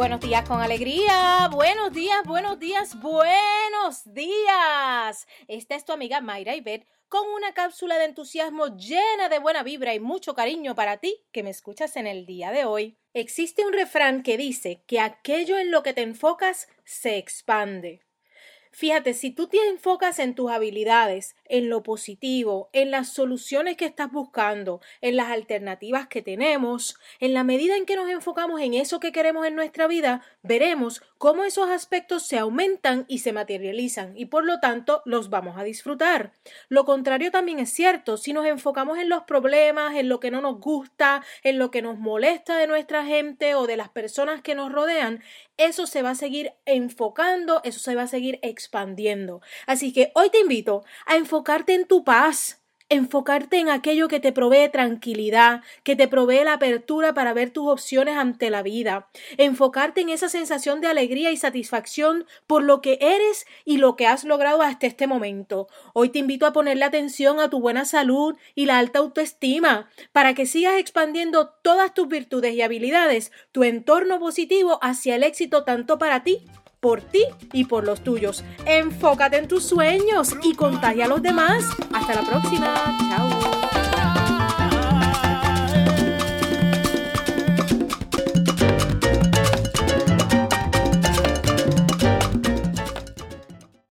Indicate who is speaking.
Speaker 1: Buenos días con alegría. Buenos días, buenos días, buenos días. Esta es tu amiga Mayra Ibet con una cápsula de entusiasmo llena de buena vibra y mucho cariño para ti que me escuchas en el día de hoy. Existe un refrán que dice que aquello en lo que te enfocas se expande. Fíjate, si tú te enfocas en tus habilidades, en lo positivo, en las soluciones que estás buscando, en las alternativas que tenemos, en la medida en que nos enfocamos en eso que queremos en nuestra vida, veremos cómo esos aspectos se aumentan y se materializan y por lo tanto los vamos a disfrutar. Lo contrario también es cierto, si nos enfocamos en los problemas, en lo que no nos gusta, en lo que nos molesta de nuestra gente o de las personas que nos rodean, eso se va a seguir enfocando, eso se va a seguir expandiendo. Así que hoy te invito a enfocarte en tu paz, enfocarte en aquello que te provee tranquilidad, que te provee la apertura para ver tus opciones ante la vida, enfocarte en esa sensación de alegría y satisfacción por lo que eres y lo que has logrado hasta este momento. Hoy te invito a ponerle atención a tu buena salud y la alta autoestima para que sigas expandiendo todas tus virtudes y habilidades, tu entorno positivo hacia el éxito tanto para ti por ti y por los tuyos. Enfócate en tus sueños y contagia a los demás. Hasta la próxima. Chao.